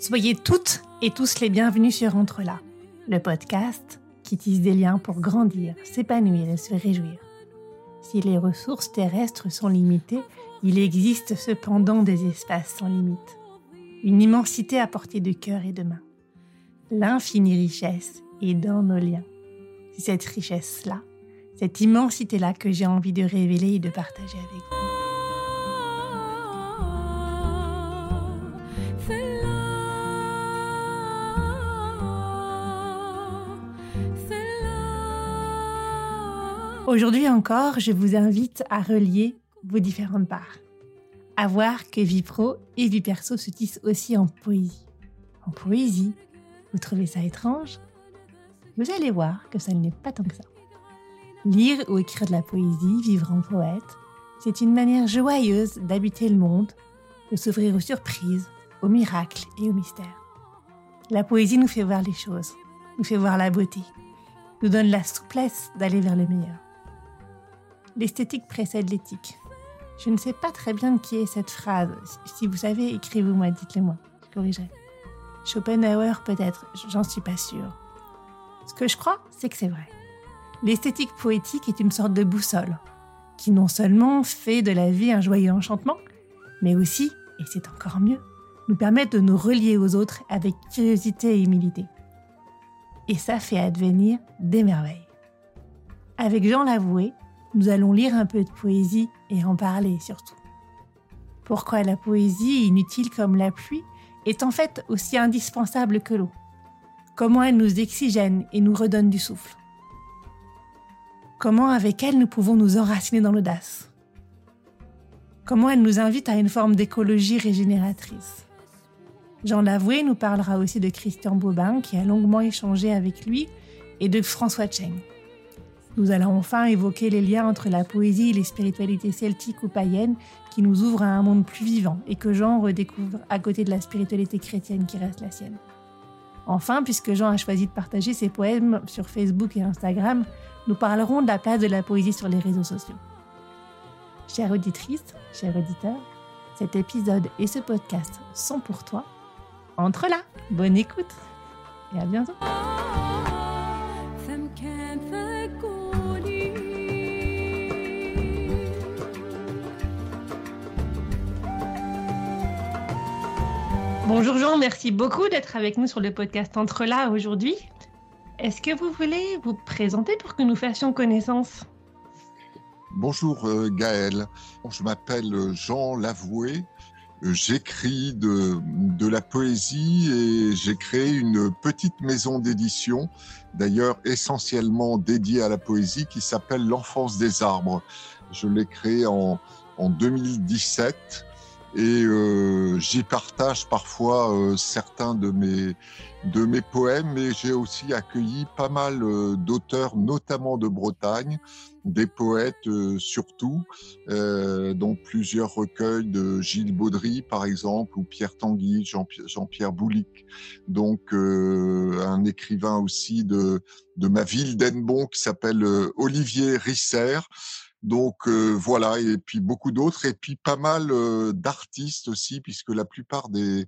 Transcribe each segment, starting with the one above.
Soyez toutes et tous les bienvenus sur Entre là, le podcast qui tisse des liens pour grandir, s'épanouir et se réjouir. Si les ressources terrestres sont limitées, il existe cependant des espaces sans limite. Une immensité à portée de cœur et de main. L'infinie richesse est dans nos liens. C'est cette richesse-là, cette immensité-là que j'ai envie de révéler et de partager avec vous. Aujourd'hui encore, je vous invite à relier vos différentes parts. À voir que vie pro et vie perso se tissent aussi en poésie. En poésie, vous trouvez ça étrange? Vous allez voir que ça n'est pas tant que ça. Lire ou écrire de la poésie, vivre en poète, c'est une manière joyeuse d'habiter le monde, de s'ouvrir aux surprises, aux miracles et aux mystères. La poésie nous fait voir les choses, nous fait voir la beauté, nous donne la souplesse d'aller vers le meilleur. L'esthétique précède l'éthique. Je ne sais pas très bien qui est cette phrase. Si vous savez, écrivez-moi, dites-le moi. Je corrigerai. Schopenhauer peut-être, j'en suis pas sûre. Ce que je crois, c'est que c'est vrai. L'esthétique poétique est une sorte de boussole, qui non seulement fait de la vie un joyeux enchantement, mais aussi, et c'est encore mieux, nous permet de nous relier aux autres avec curiosité et humilité. Et ça fait advenir des merveilles. Avec Jean Lavoué, nous allons lire un peu de poésie et en parler surtout. Pourquoi la poésie, inutile comme la pluie, est en fait aussi indispensable que l'eau? Comment elle nous oxygène et nous redonne du souffle? Comment avec elle nous pouvons nous enraciner dans l'audace? Comment elle nous invite à une forme d'écologie régénératrice? Jean Lavoué nous parlera aussi de Christian Bobin qui a longuement échangé avec lui et de François Cheng. Nous allons enfin évoquer les liens entre la poésie et les spiritualités celtiques ou païennes qui nous ouvrent à un monde plus vivant et que Jean redécouvre à côté de la spiritualité chrétienne qui reste la sienne. Enfin, puisque Jean a choisi de partager ses poèmes sur Facebook et Instagram, nous parlerons de la place de la poésie sur les réseaux sociaux. Chère auditrice, chers auditeurs, cet épisode et ce podcast sont pour toi. Entre là, bonne écoute et à bientôt. Bonjour Jean, merci beaucoup d'être avec nous sur le podcast Entre là aujourd'hui. Est-ce que vous voulez vous présenter pour que nous fassions connaissance? Bonjour euh, Gaël, je m'appelle Jean Lavoué, j'écris de, la poésie et j'ai créé une petite maison d'édition, d'ailleurs essentiellement dédiée à la poésie, qui s'appelle L'enfance des arbres. Je l'ai créée en 2017 et euh, j'y partage parfois euh, certains de mes de mes poèmes, mais j'ai aussi accueilli pas mal euh, d'auteurs, notamment de Bretagne, des poètes euh, surtout, euh, dont plusieurs recueils de Gilles Baudry par exemple, ou Pierre Tanguy, Jean-Pierre Boulic, donc un écrivain aussi de de ma ville d'Enbon qui s'appelle Olivier Risser. Donc euh, voilà, et puis beaucoup d'autres, et puis pas mal euh, d'artistes aussi, puisque la plupart des,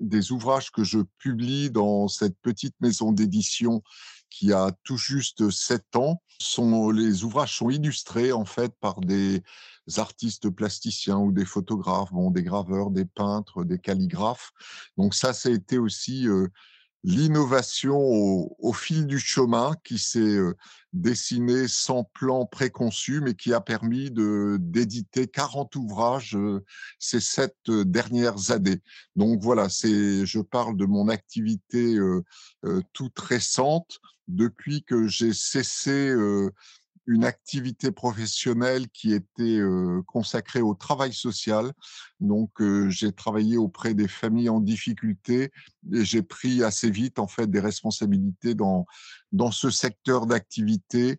des ouvrages que je publie dans cette petite maison d'édition qui a tout juste sept ans, sont, les ouvrages sont illustrés en fait par des artistes plasticiens ou des photographes, bon, des graveurs, des peintres, des calligraphes. Donc ça, ça a été aussi euh, l'innovation au, fil du chemin qui s'est euh, dessinée sans plan préconçu, mais qui a permis de d'éditer 40 ouvrages euh, ces sept euh, dernières années. Donc voilà, c'est, je parle de mon activité toute récente depuis que j'ai cessé une activité professionnelle qui était euh, consacrée au travail social. Donc, euh, j'ai travaillé auprès des familles en difficulté et j'ai pris assez vite en fait des responsabilités dans dans ce secteur d'activité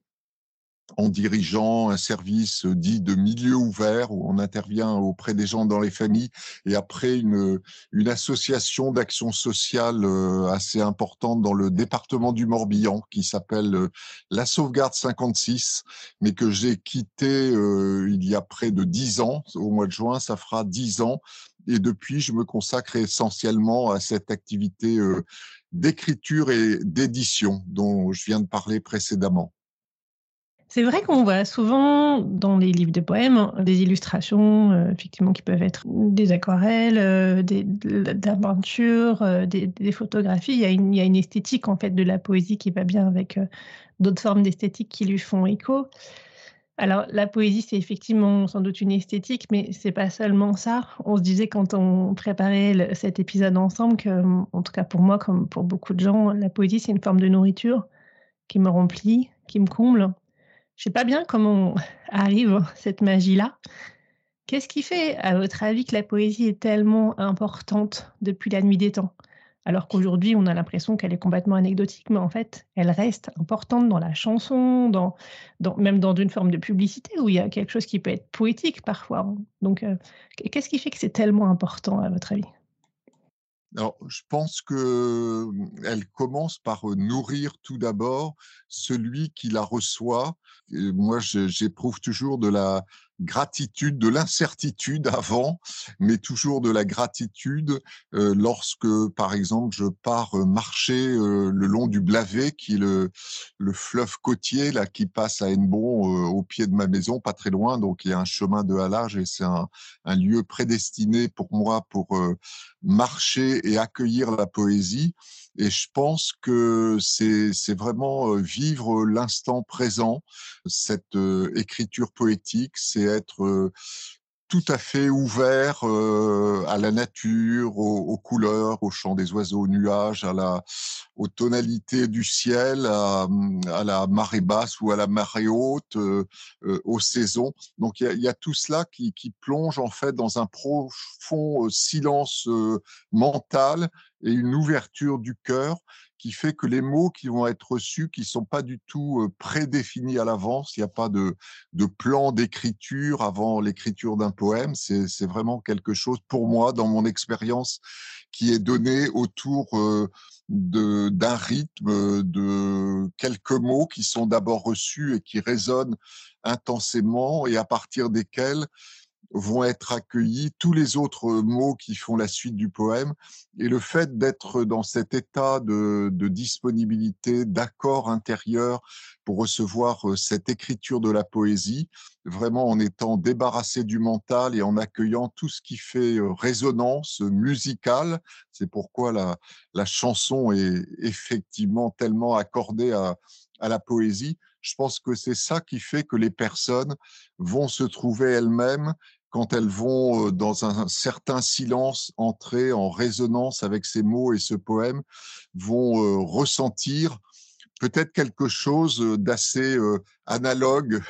en dirigeant un service dit de milieu ouvert où on intervient auprès des gens dans les familles et après une, une association d'action sociale euh, assez importante dans le département du Morbihan qui s'appelle euh, la Sauvegarde 56 mais que j'ai quitté euh, il y a près de dix ans au mois de juin ça fera dix ans Et depuis, je me consacre essentiellement à cette activité d'écriture et d'édition dont je viens de parler précédemment. C'est vrai qu'on voit souvent dans les livres de poèmes des illustrations, euh, effectivement, qui peuvent être des aquarelles, euh, des, de euh, des, photographies. Il y, a une, esthétique en fait de la poésie qui va bien avec d'autres formes d'esthétique qui lui font écho. Alors la poésie, c'est effectivement sans doute une esthétique, mais c'est pas seulement ça. On se disait quand on préparait cet épisode ensemble que, en tout cas pour moi, comme pour beaucoup de gens, la poésie c'est une forme de nourriture qui me remplit, qui me comble je sais pas bien comment arrive cette magie-là. Qu'est-ce qui fait, à votre avis, que la poésie est tellement importante depuis la nuit des temps? Alors qu'aujourd'hui, on a l'impression qu'elle est complètement anecdotique, mais en fait, elle reste importante dans la chanson, même dans une forme de publicité où il y a quelque chose qui peut être poétique parfois. Donc, euh, qu'est-ce qui fait que c'est tellement important, à votre avis? Alors, je pense que elle commence par nourrir tout d'abord celui qui la reçoit. moi, j'éprouve toujours de la gratitude, de l'incertitude avant, mais toujours de la gratitude euh, lorsque, par exemple, je pars euh, marcher euh, le long du Blavet, qui est le, le fleuve côtier là qui passe à Hennebon au pied de ma maison, pas très loin. Donc il y a un chemin de halage et c'est un, un, lieu prédestiné pour moi pour marcher et accueillir la poésie. Et je pense que c'est vraiment vivre l'instant présent, cette écriture poétique, c'est être tout à fait ouvert à la nature, aux, couleurs, au chant des oiseaux, aux nuages, à la, aux tonalités du ciel, à, la marée basse ou à la marée haute, aux saisons. Donc il y a, tout cela qui, qui, plonge en fait dans un profond silence mental et une ouverture du cœur fait que les mots qui vont être reçus, qui sont pas du tout prédéfinis à l'avance, il n'y a pas de, de plan d'écriture avant l'écriture d'un poème, c'est vraiment quelque chose pour moi, dans mon expérience, qui est donné autour d'un rythme de quelques mots qui sont d'abord reçus et qui résonnent intensément et à partir desquels vont être accueillis tous les autres mots qui font la suite du poème. Et le fait d'être dans cet état de, disponibilité, d'accord intérieur pour recevoir euh, cette écriture de la poésie, vraiment en étant débarrassé du mental et en accueillant tout ce qui fait euh, résonance musicale. C'est pourquoi la, la chanson est effectivement tellement accordée à, à la poésie. Je pense que c'est ça qui fait que les personnes vont se trouver elles-mêmes quand elles vont dans un certain silence entrer en résonance avec ces mots et ce poème, vont ressentir peut-être quelque chose d'assez analogue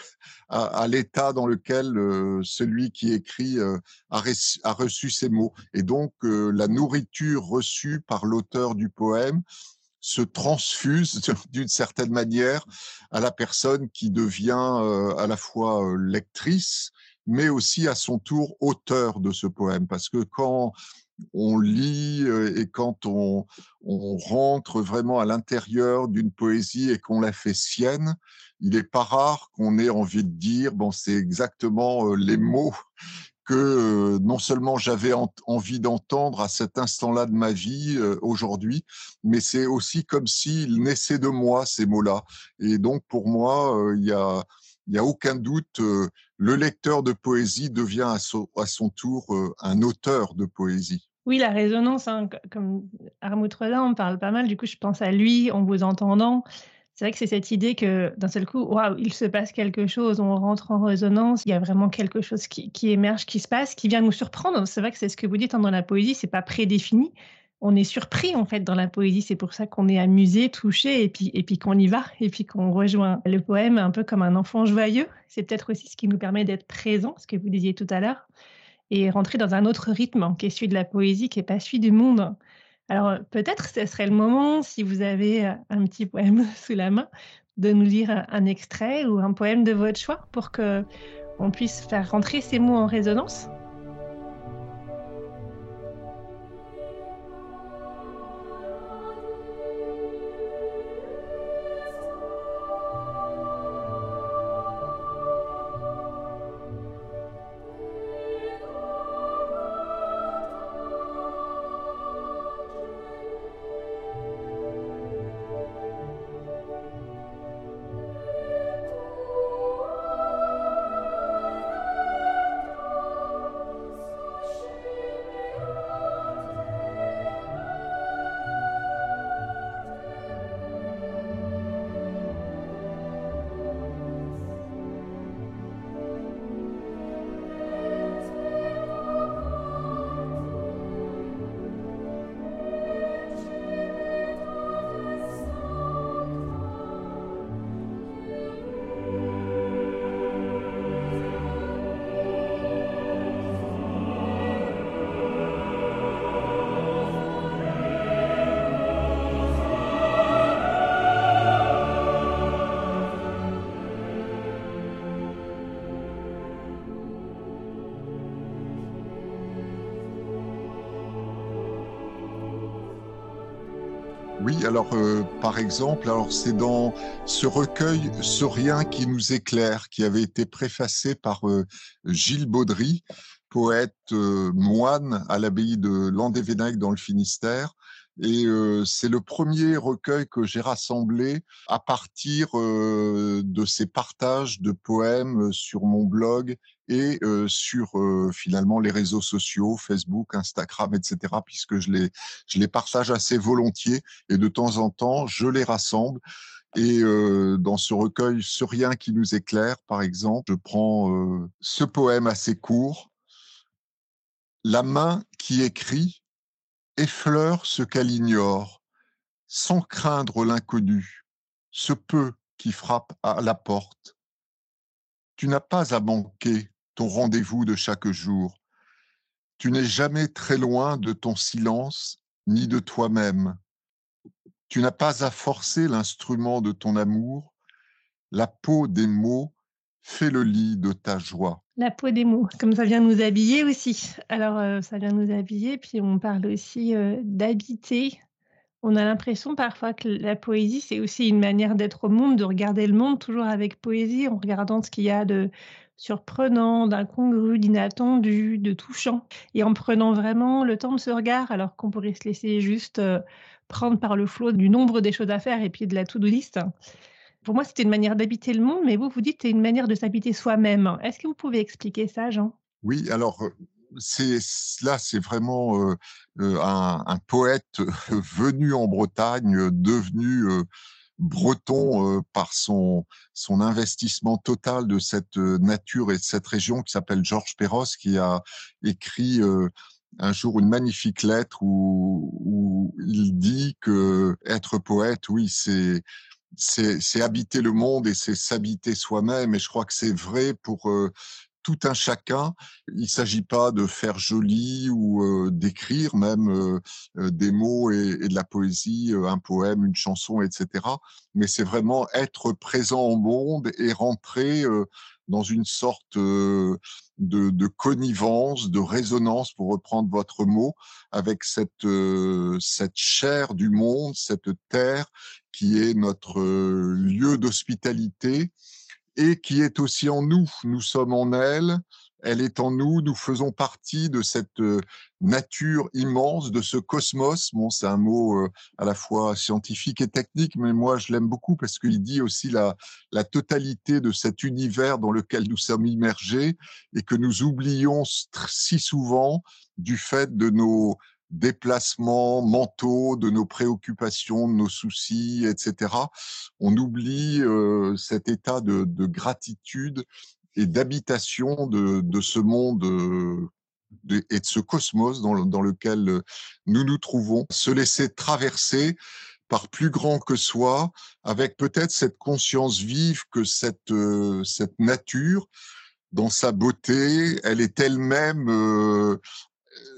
à, l'état dans lequel celui qui écrit a, a, reçu ces mots. Et donc la nourriture reçue par l'auteur du poème se transfuse d'une certaine manière à la personne qui devient à la fois lectrice, mais aussi à son tour auteur de ce poème. Parce que quand on lit euh, et quand on, rentre vraiment à l'intérieur d'une poésie et qu'on la fait sienne, il n'est pas rare qu'on ait envie de dire, bon, c'est exactement euh, les mots que euh, non seulement j'avais envie d'entendre à cet instant-là de ma vie aujourd'hui, mais c'est aussi comme s'ils naissaient de moi, ces mots-là. Et donc, pour moi, il y a il n'y a aucun doute, le lecteur de poésie devient à son, tour euh, un auteur de poésie. Oui, la résonance, hein, comme Armut Rodin, on parle pas mal, du coup je pense à lui en vous entendant. C'est vrai que c'est cette idée que d'un seul coup, waouh, il se passe quelque chose, on rentre en résonance, il y a vraiment quelque chose qui, qui émerge, qui se passe, qui vient nous surprendre. C'est vrai que c'est ce que vous dites hein, dans la poésie, c'est pas prédéfini, on est surpris en fait dans la poésie. C'est pour ça qu'on est amusé, touché, et puis, et puis qu'on y va, et puis qu'on rejoint le poème un peu comme un enfant joyeux. C'est peut-être aussi ce qui nous permet d'être présent, ce que vous disiez tout à l'heure, et rentrer dans un autre rythme qui est celui de la poésie, qui n'est pas celui du monde. Alors peut-être ce serait le moment, si vous avez un petit poème sous la main, de nous lire un extrait ou un poème de votre choix pour que on puisse faire rentrer ces mots en résonance. Oui, alors euh, par exemple, alors c'est dans ce recueil Ce rien qui nous éclaire, qui avait été préfacé par euh, Gilles Baudry, poète euh, moine à l'abbaye de Landévennec dans le Finistère. Et c'est le premier recueil que j'ai rassemblé à partir de ces partages de poèmes sur mon blog et sur finalement les réseaux sociaux, Facebook, Instagram, etc., puisque je les, je les partage assez volontiers et de temps en temps, je les rassemble. Et dans ce recueil Ce rien qui nous éclaire, par exemple, je prends ce poème assez court. La main qui écrit effleure ce qu'elle ignore, sans craindre l'inconnu, ce peu qui frappe à la porte. Tu n'as pas à manquer ton rendez-vous de chaque jour. Tu n'es jamais très loin de ton silence ni de toi-même. Tu n'as pas à forcer l'instrument de ton amour. La peau des mots fait le lit de ta joie. La peau des mots, comme ça vient nous habiller aussi. Alors, euh, ça vient nous habiller, puis on parle aussi euh, d'habiter. On a l'impression parfois que la poésie, c'est aussi une manière d'être au monde, de regarder le monde toujours avec poésie, en regardant ce qu'il y a de surprenant, d'incongru, d'inattendu, de touchant, et en prenant vraiment le temps de ce regard, alors qu'on pourrait se laisser juste euh, prendre par le flot du nombre des choses à faire et puis de la to-do list. Pour moi, c'était une manière d'habiter le monde, mais vous, vous dites que c'est une manière de s'habiter soi-même. Est-ce que vous pouvez expliquer ça, Jean? Oui, alors c'est là, c'est vraiment un, poète venu en Bretagne, devenu breton par son son investissement total de cette nature et de cette région qui s'appelle Georges Perros, qui a écrit un jour une magnifique lettre où, où il dit que être poète, oui, c'est c'est habiter le monde et c'est s'habiter soi-même. Et je crois que c'est vrai pour euh, tout un chacun. Il ne s'agit pas de faire joli ou euh, d'écrire même euh, des mots et, et, de la poésie, un poème, une chanson, etc. Mais c'est vraiment être présent au monde et rentrer dans une sorte de, de, connivence, de résonance, pour reprendre votre mot, avec cette, cette chair du monde, cette terre qui est notre lieu d'hospitalité et qui est aussi en nous. Nous sommes en elle, elle est en nous, nous faisons partie de cette euh, nature immense, de ce cosmos. Bon, c'est un mot euh, à la fois scientifique et technique, mais moi je l'aime beaucoup parce qu'il dit aussi la, la totalité de cet univers dans lequel nous sommes immergés et que nous oublions si souvent du fait de nos déplacements mentaux, de nos préoccupations, de nos soucis, etc. On oublie euh, cet état de, de gratitude et d'habitation de, de, ce monde euh, et de ce cosmos dans, dans, lequel euh, nous nous trouvons, se laisser traverser par plus grand que soi, avec peut-être cette conscience vive que cette, cette nature, dans sa beauté, elle est elle-même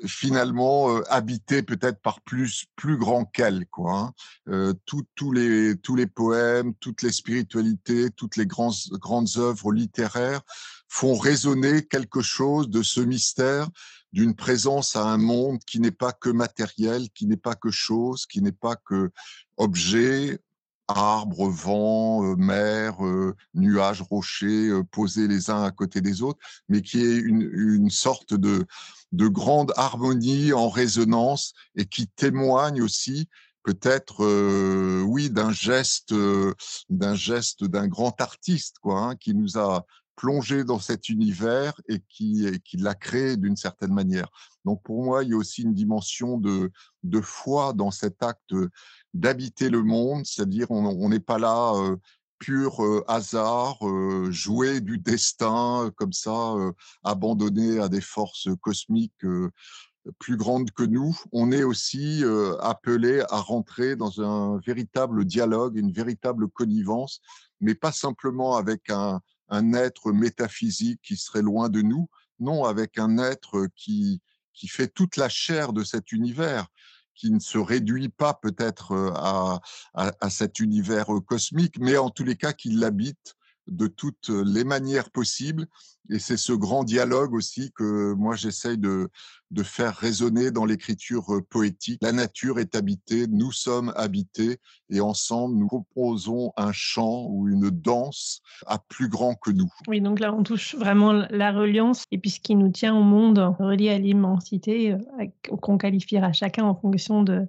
finalement euh, habité peut-être par plus plus grand qu'elle quoi. Hein. Euh, tous les tous les poèmes, toutes les spiritualités, toutes les grandes grandes œuvres littéraires font résonner quelque chose de ce mystère d'une présence à un monde qui n'est pas que matériel, qui n'est pas que chose, qui n'est pas que objet, arbres, vent, euh, mer, euh, nuages, rochers euh, posés les uns à côté des autres, mais qui est une, sorte de, de grande harmonie en résonance et qui témoigne aussi peut-être oui d'un geste d'un geste d'un grand artiste quoi hein, qui nous a plongé dans cet univers et qui, qui l'a créé d'une certaine manière. Donc pour moi, il y a aussi une dimension de foi dans cet acte d'habiter le monde, c'est-à-dire on n'est pas là euh, pur euh, hasard, euh, jouer du destin comme ça, abandonné à des forces cosmiques plus grandes que nous. On est aussi appelé à rentrer dans un véritable dialogue, une véritable connivence, mais pas simplement avec un, un être métaphysique qui serait loin de nous, non, avec un être qui, qui fait toute la chair de cet univers qui ne se réduit pas peut-être à, à, cet univers cosmique, mais en tous les cas qui l'habite de toutes les manières possibles. Et c'est ce grand dialogue aussi que moi j'essaye de, de faire résonner dans l'écriture euh, poétique. La nature est habitée, nous sommes habités et ensemble nous proposons un chant ou une danse à plus grand que nous. Oui, donc là on touche vraiment la reliance et puis ce qui nous tient au monde relié à l'immensité euh, qu'on qualifiera chacun en fonction de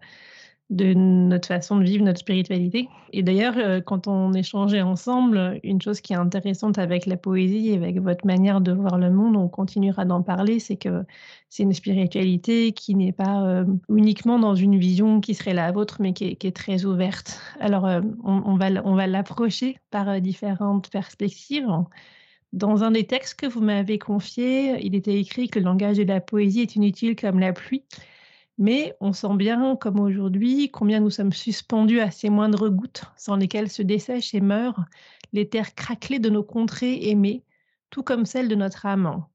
de notre façon de vivre notre spiritualité. Et d'ailleurs, euh, quand on échangeait ensemble, une chose qui est intéressante avec la poésie et avec votre manière de voir le monde, on continuera d'en parler, c'est que c'est une spiritualité qui n'est pas euh, uniquement dans une vision qui serait la vôtre, mais qui est, très ouverte. Alors, euh, on, va, on va l'approcher par différentes perspectives. Dans un des textes que vous m'avez confié, il était écrit que le langage de la poésie est inutile comme la pluie. Mais on sent bien, comme aujourd'hui, combien nous sommes suspendus à ces moindres gouttes sans lesquelles se dessèchent et meurent les terres craquelées de nos contrées aimées, tout comme celles de notre amant.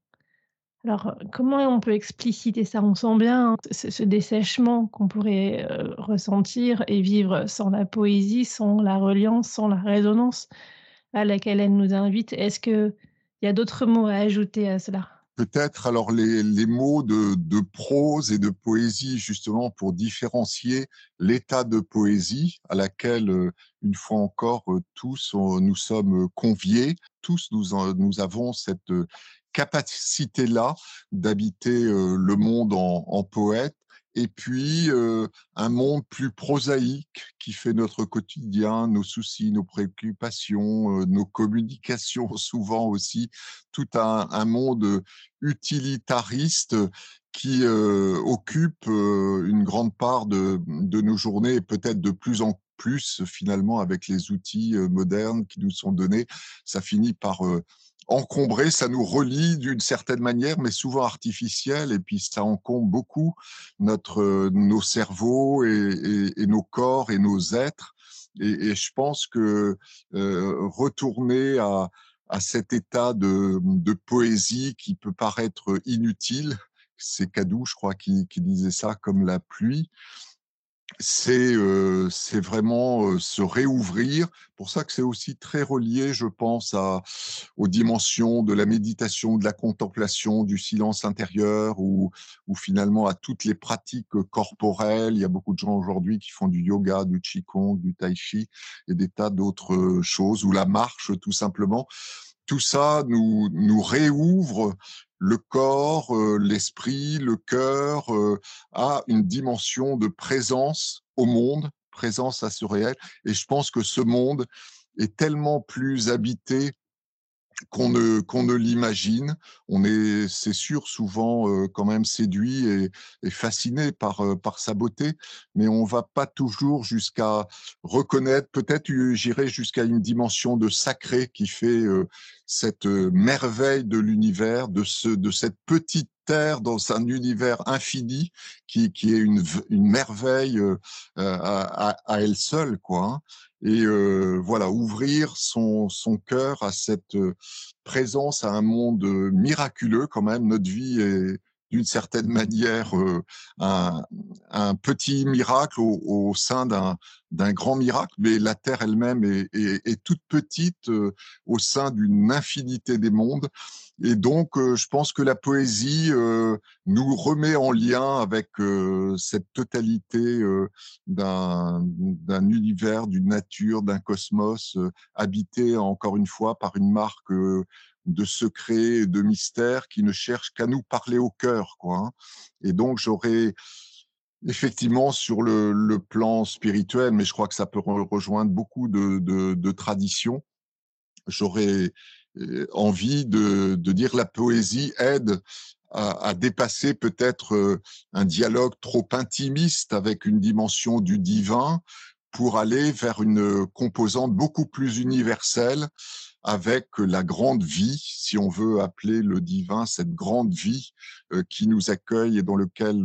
Alors, comment on peut expliciter ça? On sent bien ce, dessèchement qu'on pourrait euh, ressentir et vivre sans la poésie, sans la reliance, sans la résonance à laquelle elle nous invite. Est-ce qu'il y a d'autres mots à ajouter à cela? Peut-être alors les, mots de, prose et de poésie justement pour différencier l'état de poésie à laquelle euh, une fois encore euh, tous nous sommes conviés. Tous nous, avons cette capacité là d'habiter euh, le monde en poète et puis un monde plus prosaïque qui fait notre quotidien, nos soucis, nos préoccupations, nos communications souvent aussi, tout un, monde utilitariste qui occupe une grande part de, de nos journées et peut-être de plus en plus finalement avec les outils modernes qui nous sont donnés, ça finit par encombré, ça nous relie d'une certaine manière, mais souvent artificielle, et puis ça encombre beaucoup notre, euh, nos cerveaux et, nos corps et nos êtres. Et, je pense que euh, retourner à, cet état de, poésie qui peut paraître inutile, c'est Cadou, je crois, qui, qui disait ça, comme la pluie, c'est euh, vraiment euh, se réouvrir. Pour ça que c'est aussi très relié, je pense, à, aux dimensions de la méditation, de la contemplation, du silence intérieur, ou, ou finalement à toutes les pratiques corporelles. Il y a beaucoup de gens aujourd'hui qui font du yoga, du qigong, du tai chi et des tas d'autres choses, ou la marche tout simplement. Tout ça nous, nous réouvre le corps, euh, l'esprit, le cœur euh, a une dimension de présence au monde, présence à ce réel. Et je pense que ce monde est tellement plus habité qu'on ne, qu'on ne l'imagine. On est, c'est sûr, souvent euh, quand même séduit et, et fasciné par, euh, par sa beauté, mais on va pas toujours jusqu'à reconnaître, peut-être j'irai jusqu'à une dimension de sacré qui fait euh, cette merveille de l'univers, de, ce, de cette petite terre dans un univers infini qui, qui est une, une merveille à, à, à, elle seule, quoi. Et voilà ouvrir son, cœur à cette présence à un monde miraculeux quand même. Notre vie est d'une certaine manière euh, un, petit miracle au, sein d'un grand miracle, mais la Terre elle-même est, toute petite au sein d'une infinité des mondes. Et donc, euh, je pense que la poésie euh, nous remet en lien avec euh, cette totalité d'un univers, d'une nature, d'un cosmos habité encore une fois par une marque de secret, de mystère qui ne cherche qu'à nous parler au cœur, quoi. Hein. Et donc, j'aurais effectivement sur le, le, plan spirituel, mais je crois que ça peut rejoindre beaucoup de, de, traditions. J'aurais euh, envie de, de, dire la poésie aide à, à dépasser peut-être euh, un dialogue trop intimiste avec une dimension du divin pour aller vers une composante beaucoup plus universelle avec la grande vie, si on veut appeler le divin cette grande vie euh, qui nous accueille et dans lequel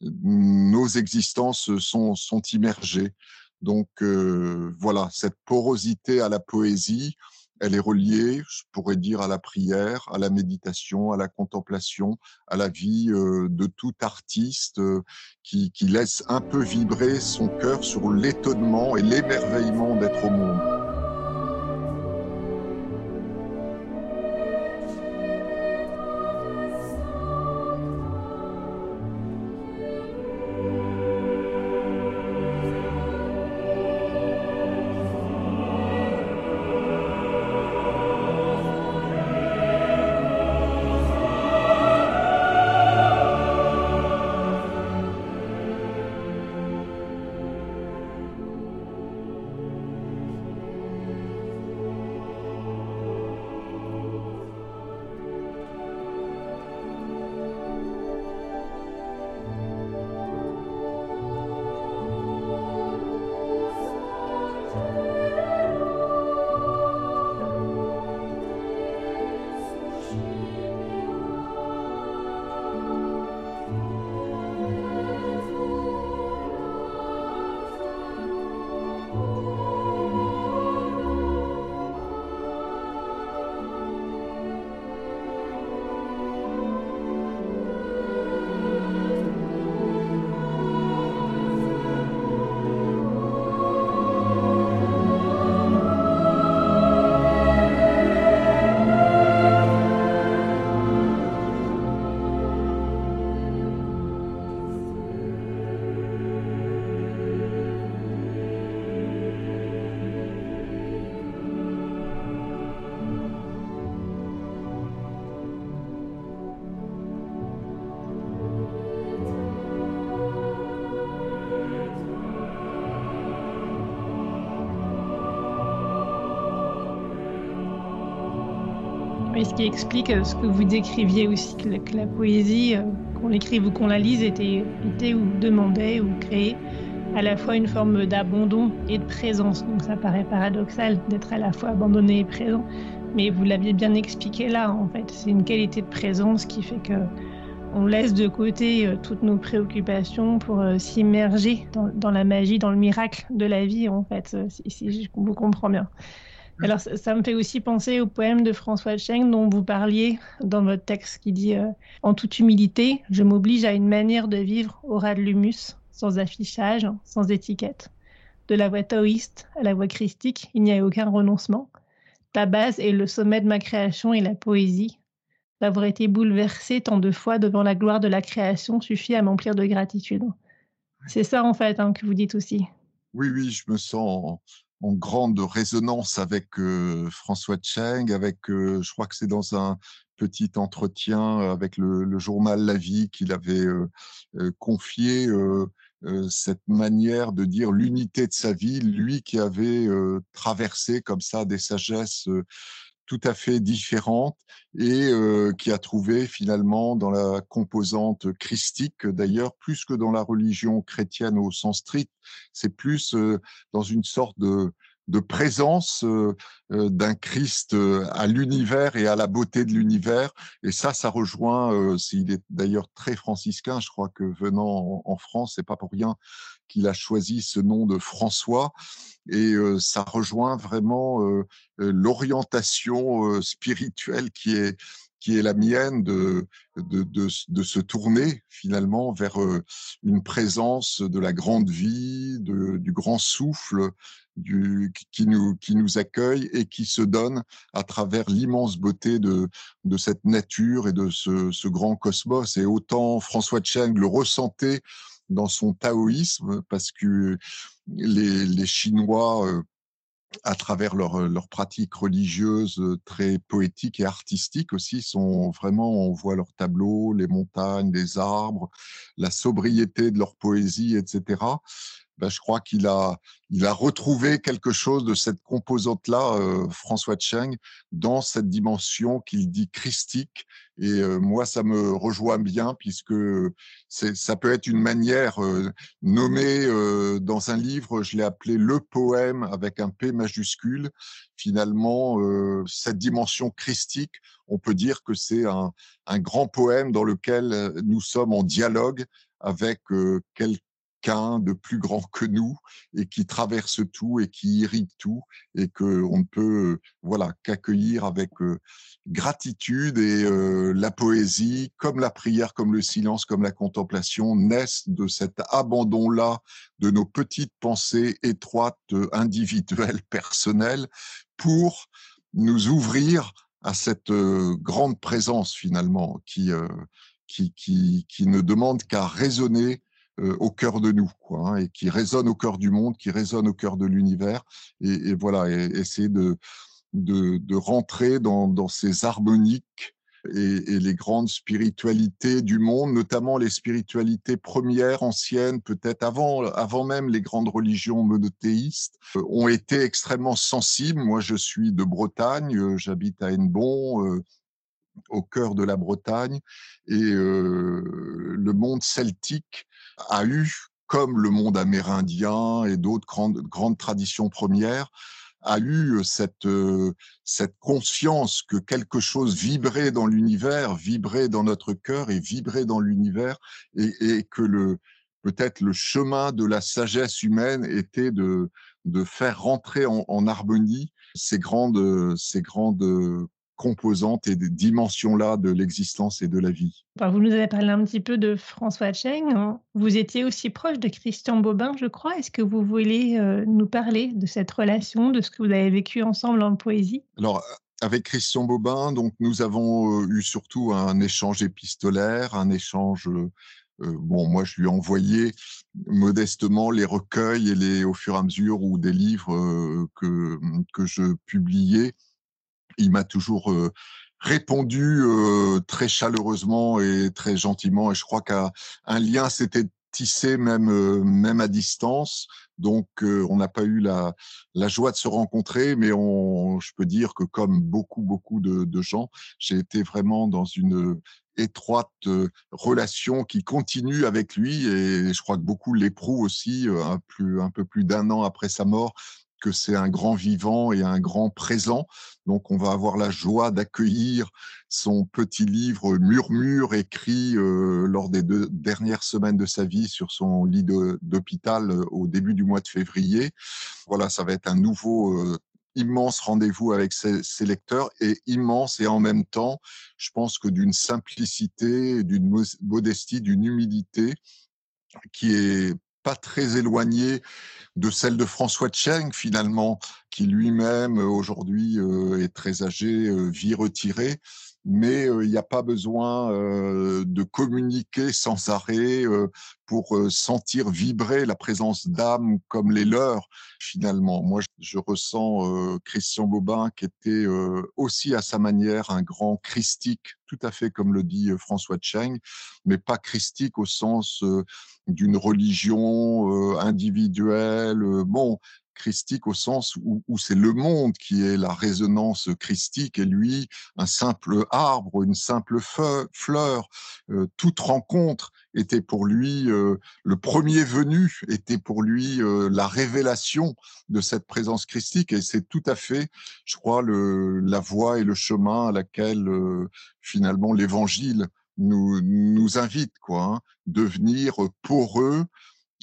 nos existences sont, sont immergées. Donc voilà, cette porosité à la poésie, elle est reliée, je pourrais dire, à la prière, à la méditation, à la contemplation, à la vie euh, de tout artiste euh, qui, qui laisse un peu vibrer son cœur sur l'étonnement et l'émerveillement d'être au monde. Qui explique ce que vous décriviez aussi, que la, poésie, qu'on l'écrive ou qu'on la lise, était, était ou demandait ou créait à la fois une forme d'abandon et de présence. Donc ça paraît paradoxal d'être à la fois abandonné et présent, mais vous l'aviez bien expliqué là, en fait. C'est une qualité de présence qui fait que on laisse de côté euh, toutes nos préoccupations pour euh, s'immerger dans, la magie, dans le miracle de la vie, en fait, euh, si, je vous comprends bien. Alors, ça, me fait aussi penser au poème de François Cheng dont vous parliez dans votre texte qui dit En toute humilité, je m'oblige à une manière de vivre au ras de l'humus, sans affichage, sans étiquette. De la voix taoïste à la voix christique, il n'y a aucun renoncement. Ta base est le sommet de ma création et la poésie, D'avoir été bouleversé tant de fois devant la gloire de la création suffit à m'emplir de gratitude. C'est ça en fait hein, que vous dites aussi. Oui, oui, je me sens en, grande résonance avec François Cheng, avec, je crois que c'est dans un petit entretien avec le, journal La Vie qu'il avait confié cette manière de dire l'unité de sa vie, lui qui avait traversé comme ça des sagesses tout à fait différente et qui a trouvé finalement dans la composante christique, d'ailleurs, plus que dans la religion chrétienne au sens strict, c'est plus dans une sorte de, de présence d'un Christ à l'univers et à la beauté de l'univers. Et ça, ça rejoint, il est d'ailleurs très franciscain, je crois que venant en, France, c'est pas pour rien qu'il a choisi ce nom de François. Et ça rejoint vraiment l'orientation spirituelle qui est qui est la mienne de, de, de, de, se tourner finalement vers une présence de la grande vie, de, du grand souffle, du, qui, nous, qui nous accueille et qui se donne à travers l'immense beauté de, de cette nature et de ce, ce grand cosmos. Et autant François Cheng le ressentait dans son taoïsme, parce que les, Chinois à travers leurs leur pratiques religieuses très poétiques et artistiques aussi, sont vraiment, on voit leurs tableaux, les montagnes, les arbres, la sobriété de leur poésie, etc. Ben, je crois qu'il a, il a retrouvé quelque chose de cette composante-là, euh, François Cheng, dans cette dimension qu'il dit christique. Et euh, moi, ça me rejoint bien puisque ça peut être une manière euh, nommée dans un livre, je l'ai appelé le poème avec un P majuscule. Finalement, cette dimension christique, on peut dire que c'est un, un, grand poème dans lequel nous sommes en dialogue avec de plus grand que nous et qui traverse tout et qui irrigue tout et que on ne peut voilà qu'accueillir avec gratitude et la poésie comme la prière comme le silence comme la contemplation naissent de cet abandon là de nos petites pensées étroites individuelles personnelles pour nous ouvrir à cette grande présence finalement qui qui, qui, qui ne demande qu'à raisonner euh, au cœur de nous, quoi, hein, et qui résonne au cœur du monde, qui résonne au cœur de l'univers, et, voilà, essayer de, de, rentrer dans, dans ces harmoniques et, les grandes spiritualités du monde, notamment les spiritualités premières, anciennes, peut-être avant, avant même les grandes religions monothéistes, euh, ont été extrêmement sensibles. Moi, je suis de Bretagne, euh, j'habite à Hennebon, au cœur de la Bretagne, et le monde celtique a eu, comme le monde amérindien et d'autres grandes, grandes traditions premières, a eu cette, cette conscience que quelque chose vibrait dans l'univers, vibrait dans notre cœur et vibrait dans l'univers, et, et, que le peut-être le chemin de la sagesse humaine était de, de faire rentrer en, en harmonie ces grandes, ces grandes composantes et des dimensions-là de l'existence et de la vie. Vous nous avez parlé un petit peu de François Cheng. Hein. Vous étiez aussi proche de Christian Bobin, je crois. Est-ce que vous voulez euh, nous parler de cette relation, de ce que vous avez vécu ensemble en poésie? Alors, avec Christian Bobin, donc nous avons euh, eu surtout un échange épistolaire, un échange. Euh, bon, moi, je lui ai envoyé modestement les recueils et les, au fur et à mesure ou des livres que que je publiais il m'a toujours répondu très chaleureusement et très gentiment. Et je crois qu'un lien s'était tissé même même à distance. Donc on n'a pas eu la, la joie de se rencontrer, mais on, je peux dire que comme beaucoup beaucoup de, de gens, j'ai été vraiment dans une étroite relation qui continue avec lui et je crois que beaucoup l'éprouvent aussi un, plus, un peu plus d'un an après sa mort que c'est un grand vivant et un grand présent. Donc, on va avoir la joie d'accueillir son petit livre Murmure écrit lors des deux dernières semaines de sa vie sur son lit d'hôpital au début du mois de février. Voilà, ça va être un nouveau immense rendez-vous avec ses, lecteurs et immense et en même temps, je pense que d'une simplicité, d'une modestie, d'une humilité qui est pas très éloignée de celle de François Cheng finalement, qui lui-même aujourd'hui euh, est très âgé, euh, vie retirée, mais il n'y a pas besoin de communiquer sans arrêt pour sentir vibrer la présence d'âmes comme les leurs, finalement. Moi, je ressens Christian Bobin qui était aussi à sa manière un grand christique, tout à fait comme le dit François Cheng, mais pas christique au sens d'une religion individuelle. Bon, christique au sens où, c'est le monde qui est la résonance christique et lui, un simple arbre, une simple fleur. Euh, toute rencontre était pour lui, euh, le premier venu était pour lui euh, la révélation de cette présence christique et c'est tout à fait, je crois, le, la voie et le chemin à laquelle finalement l'évangile nous, nous invite, quoi, hein, devenir poreux à la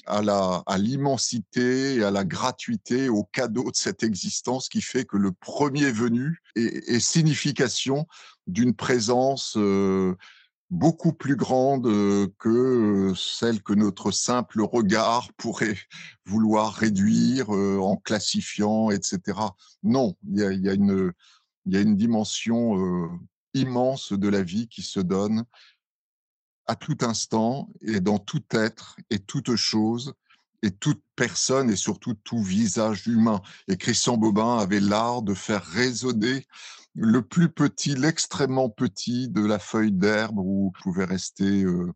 à l'immensité et à la gratuité, au cadeau de cette existence qui fait que le premier venu est, signification d'une présence euh, beaucoup plus grande euh, que celle que notre simple regard pourrait vouloir réduire euh, en classifiant, etc. Non, il y a, y a, une il y a une dimension immense de la vie qui se donne à tout instant et dans tout être et toute chose et toute personne et surtout tout visage humain. Et Christian Bobin avait l'art de faire résonner le plus petit, l'extrêmement petit de la feuille d'herbe où pouvait rester euh,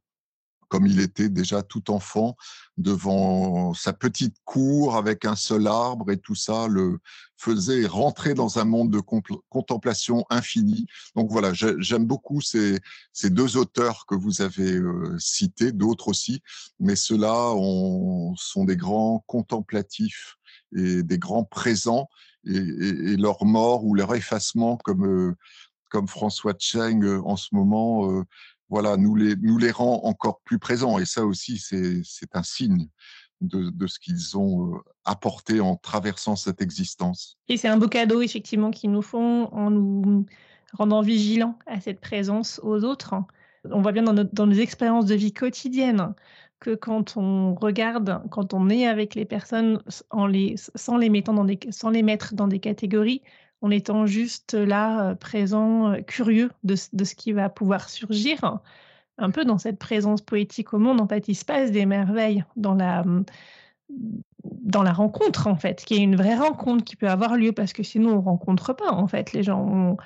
comme il était déjà tout enfant devant sa petite cour avec un seul arbre et tout ça le faisait rentrer dans un monde de contemplation infinie. Donc voilà, j'aime beaucoup ces, deux auteurs que vous avez euh, cités, d'autres aussi, mais ceux-là sont des grands contemplatifs et des grands présents et, leur mort ou leur effacement comme euh, comme François Cheng euh, en ce moment voilà, nous les, nous les rend encore plus présents. Et ça aussi, c'est un signe de, de ce qu'ils ont euh, apporté en traversant cette existence. Et c'est un beau cadeau, effectivement, qu'ils nous font en nous rendant vigilants à cette présence aux autres. On voit bien dans, dans nos expériences de vie quotidiennes que quand on regarde, quand on est avec les personnes en les, sans, les mettant dans des, sans les mettre dans des catégories, en étant juste là, euh, présent, euh, curieux de, ce qui va pouvoir surgir. Un peu dans cette présence poétique au monde, en fait, il se passe des merveilles dans la, dans la rencontre, en fait, qui est une vraie rencontre qui peut avoir lieu parce que sinon on rencontre pas, en fait, les gens.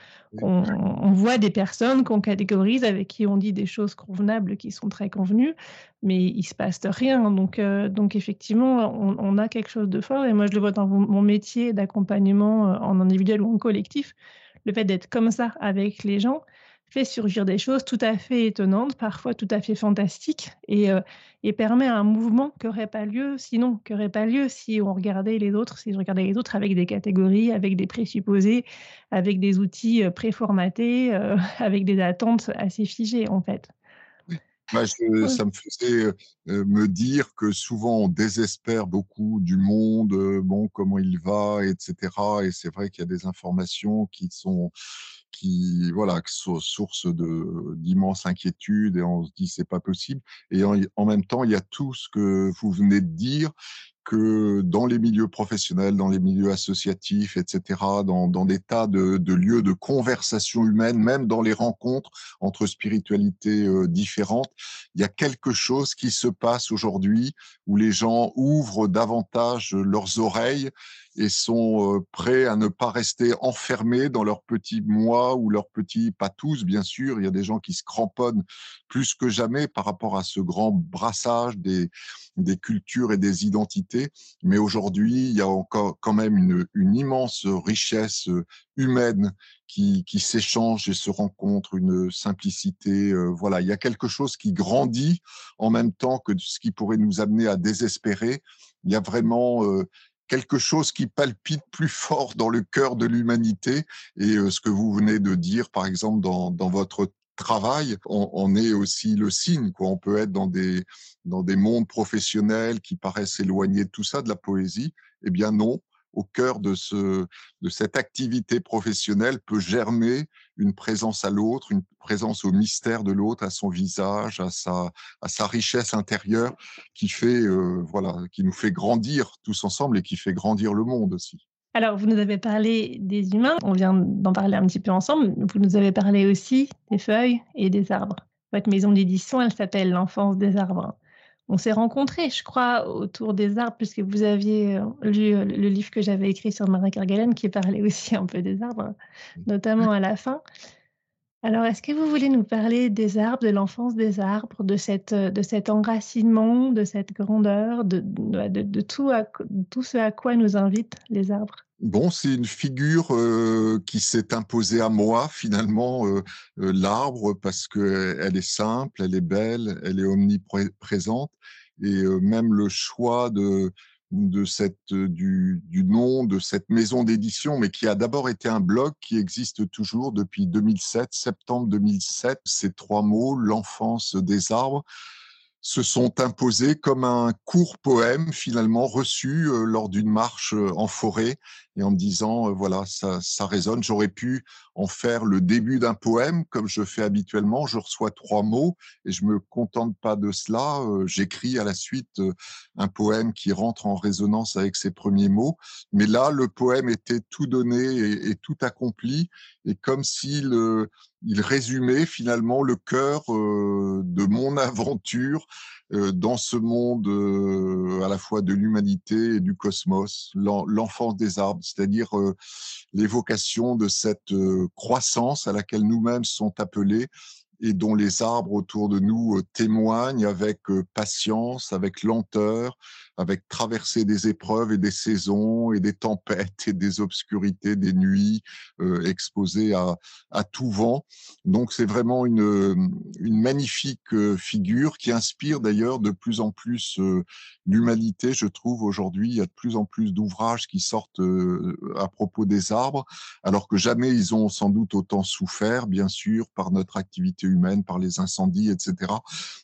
On, voit des personnes qu'on catégorise avec qui on dit des choses convenables qui sont très convenues, mais il se passe rien. Donc, euh, donc effectivement, on, a quelque chose de fort. Et moi, je le vois dans mon métier d'accompagnement euh, en individuel ou en collectif, le fait d'être comme ça avec les gens, fait surgir des choses tout à fait étonnantes, parfois tout à fait fantastiques, et, euh, et permet un mouvement qui n'aurait pas lieu sinon, qui n'aurait pas lieu si on regardait les autres, si je regardais les autres avec des catégories, avec des présupposés, avec des outils euh, préformatés, euh, avec des attentes assez figées en fait. Bah, ça me faisait me dire que souvent on désespère beaucoup du monde, bon comment il va, etc. Et c'est vrai qu'il y a des informations qui sont qui voilà sont source de d'immenses inquiétudes et on se dit c'est pas possible et en, même temps il y a tout ce que vous venez de dire que dans les milieux professionnels, dans les milieux associatifs, etc., dans, dans des tas de, de, lieux de conversation humaine, même dans les rencontres entre spiritualités euh, différentes, il y a quelque chose qui se passe aujourd'hui où les gens ouvrent davantage leurs oreilles et sont euh, prêts à ne pas rester enfermés dans leur petit moi ou leur petit, pas tous bien sûr, il y a des gens qui se cramponnent plus que jamais par rapport à ce grand brassage des, des cultures et des identités, mais aujourd'hui il y a encore quand même une, immense richesse euh, humaine qui, s'échange et se rencontre, une simplicité. Euh, voilà, il y a quelque chose qui grandit en même temps que ce qui pourrait nous amener à désespérer. Il y a vraiment quelque chose qui palpite plus fort dans le cœur de l'humanité. Et euh, ce que vous venez de dire, par exemple, dans, dans votre travail, on, est aussi le signe. On peut être dans des, dans des mondes professionnels qui paraissent éloignés de tout ça, de la poésie. Eh bien non, au cœur de, ce, de cette activité professionnelle peut germer une présence à l'autre, une présence au mystère de l'autre, à son visage, à sa, à sa richesse intérieure, qui fait, euh, voilà, qui nous fait grandir tous ensemble et qui fait grandir le monde aussi. Alors, vous nous avez parlé des humains, on vient d'en parler un petit peu ensemble, vous nous avez parlé aussi des feuilles et des arbres. Votre maison d'édition, elle s'appelle L'enfance des arbres on s'est rencontrés, je crois, autour des arbres, puisque vous aviez euh, lu euh, le livre que j'avais écrit sur Marie Kerguelen, qui parlait aussi un peu des arbres, notamment à la fin. Alors, est-ce que vous voulez nous parler des arbres, de l'enfance des arbres, de, cette, euh, de cet enracinement, de cette grandeur, de, de, tout, tout ce à quoi nous invitent les arbres? Bon, c'est une figure qui s'est imposée à moi finalement, l'arbre, parce qu'elle est simple, elle est belle, elle est omniprésente, et même le choix de de cette du, du nom de cette maison d'édition, mais qui a d'abord été un blog qui existe toujours depuis 2007, septembre 2007. Ces trois mots, l'enfance des arbres se sont imposés comme un court poème finalement reçu euh, lors d'une marche euh, en forêt et en me disant euh, voilà ça, ça résonne j'aurais pu en faire le début d'un poème comme je fais habituellement. Je reçois trois mots et je me contente pas de cela. J'écris à la suite un poème qui rentre en résonance avec ces premiers mots. Mais là le poème était tout donné et, tout accompli. Et comme s'il il résumait finalement le cœur de mon aventure dans ce monde à la fois de l'humanité et du cosmos, l'enfance des arbres, c'est-à-dire l'évocation de cette croissance à laquelle nous-mêmes sommes appelés et dont les arbres autour de nous témoignent avec patience, avec lenteur, avec traverser des épreuves et des saisons et des tempêtes et des obscurités, des nuits euh, exposées à, tout vent. Donc c'est vraiment une, une magnifique euh, figure qui inspire d'ailleurs de plus en plus euh, l'humanité, je trouve aujourd'hui. Il y a de plus en plus d'ouvrages qui sortent euh, à propos des arbres, alors que jamais ils ont sans doute autant souffert, bien sûr, par notre activité humaine, par les incendies, etc.